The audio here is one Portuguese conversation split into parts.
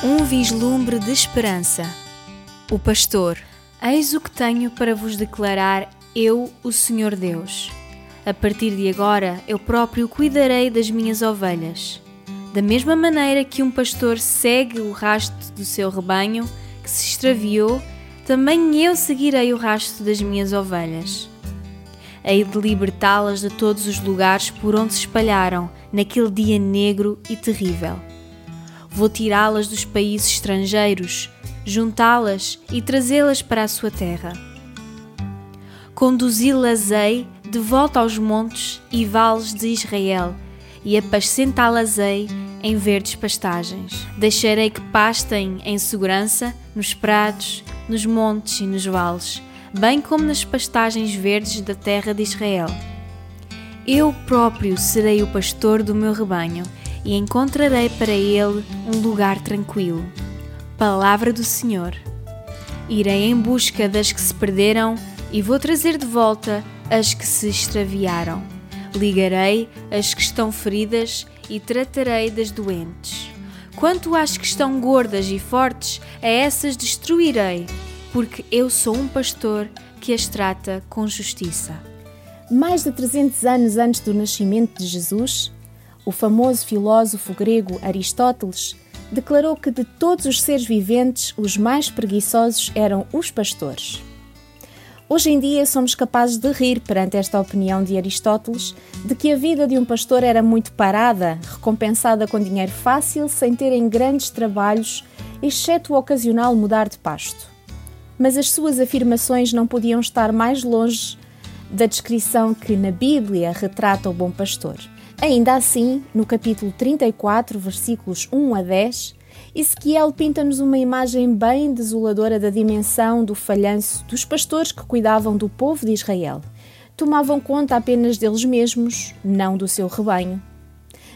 Um vislumbre de esperança. O pastor. Eis o que tenho para vos declarar, eu, o Senhor Deus. A partir de agora, eu próprio cuidarei das minhas ovelhas. Da mesma maneira que um pastor segue o rasto do seu rebanho que se extraviou, também eu seguirei o rasto das minhas ovelhas. Hei de libertá-las de todos os lugares por onde se espalharam naquele dia negro e terrível Vou tirá-las dos países estrangeiros, juntá-las e trazê-las para a sua terra. Conduzi-las-ei de volta aos montes e vales de Israel, e apacentá-las-ei em verdes pastagens. Deixarei que pastem em segurança nos prados, nos montes e nos vales, bem como nas pastagens verdes da terra de Israel. Eu próprio serei o pastor do meu rebanho e encontrarei para ele um lugar tranquilo. Palavra do Senhor. Irei em busca das que se perderam e vou trazer de volta as que se extraviaram. Ligarei as que estão feridas e tratarei das doentes. Quanto às que estão gordas e fortes, a essas destruirei, porque eu sou um pastor que as trata com justiça. Mais de 300 anos antes do nascimento de Jesus, o famoso filósofo grego Aristóteles declarou que de todos os seres viventes, os mais preguiçosos eram os pastores. Hoje em dia somos capazes de rir perante esta opinião de Aristóteles de que a vida de um pastor era muito parada, recompensada com dinheiro fácil, sem terem grandes trabalhos, exceto o ocasional mudar de pasto. Mas as suas afirmações não podiam estar mais longe da descrição que na Bíblia retrata o bom pastor. Ainda assim, no capítulo 34, versículos 1 a 10, Ezequiel pinta-nos uma imagem bem desoladora da dimensão do falhanço dos pastores que cuidavam do povo de Israel. Tomavam conta apenas deles mesmos, não do seu rebanho.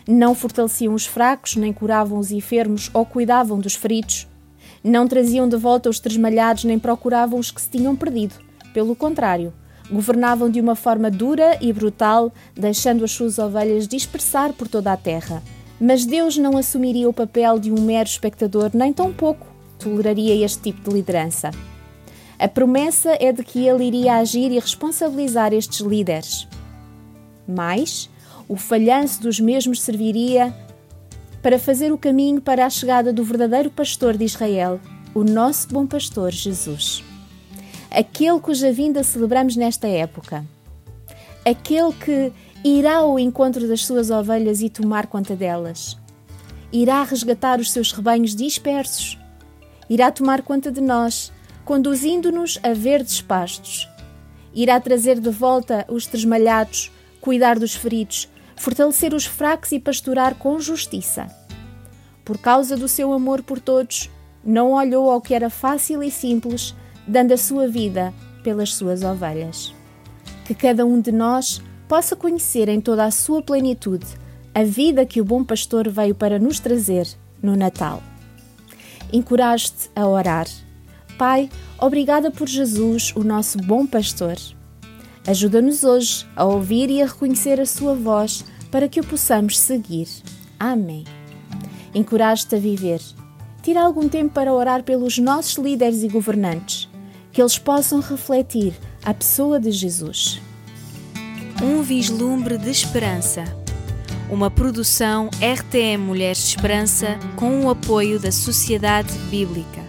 Não fortaleciam os fracos, nem curavam os enfermos ou cuidavam dos feridos. Não traziam de volta os tresmalhados, nem procuravam os que se tinham perdido. Pelo contrário, Governavam de uma forma dura e brutal, deixando as suas ovelhas dispersar por toda a terra. Mas Deus não assumiria o papel de um mero espectador, nem tampouco toleraria este tipo de liderança. A promessa é de que ele iria agir e responsabilizar estes líderes. Mas o falhanço dos mesmos serviria para fazer o caminho para a chegada do verdadeiro pastor de Israel, o nosso bom pastor Jesus aquele cuja vinda celebramos nesta época, aquele que irá ao encontro das suas ovelhas e tomar conta delas, irá resgatar os seus rebanhos dispersos, irá tomar conta de nós, conduzindo-nos a verdes pastos, irá trazer de volta os tresmalhados, cuidar dos feridos, fortalecer os fracos e pastorar com justiça. Por causa do seu amor por todos, não olhou ao que era fácil e simples, dando a sua vida pelas suas ovelhas. Que cada um de nós possa conhecer em toda a sua plenitude a vida que o bom pastor veio para nos trazer no Natal. Encoraje-te a orar. Pai, obrigada por Jesus, o nosso bom pastor. Ajuda-nos hoje a ouvir e a reconhecer a sua voz para que o possamos seguir. Amém. Encoraje-te a viver. Tira algum tempo para orar pelos nossos líderes e governantes que eles possam refletir a pessoa de Jesus. Um vislumbre de esperança. Uma produção RTM Mulheres de Esperança com o apoio da Sociedade Bíblica.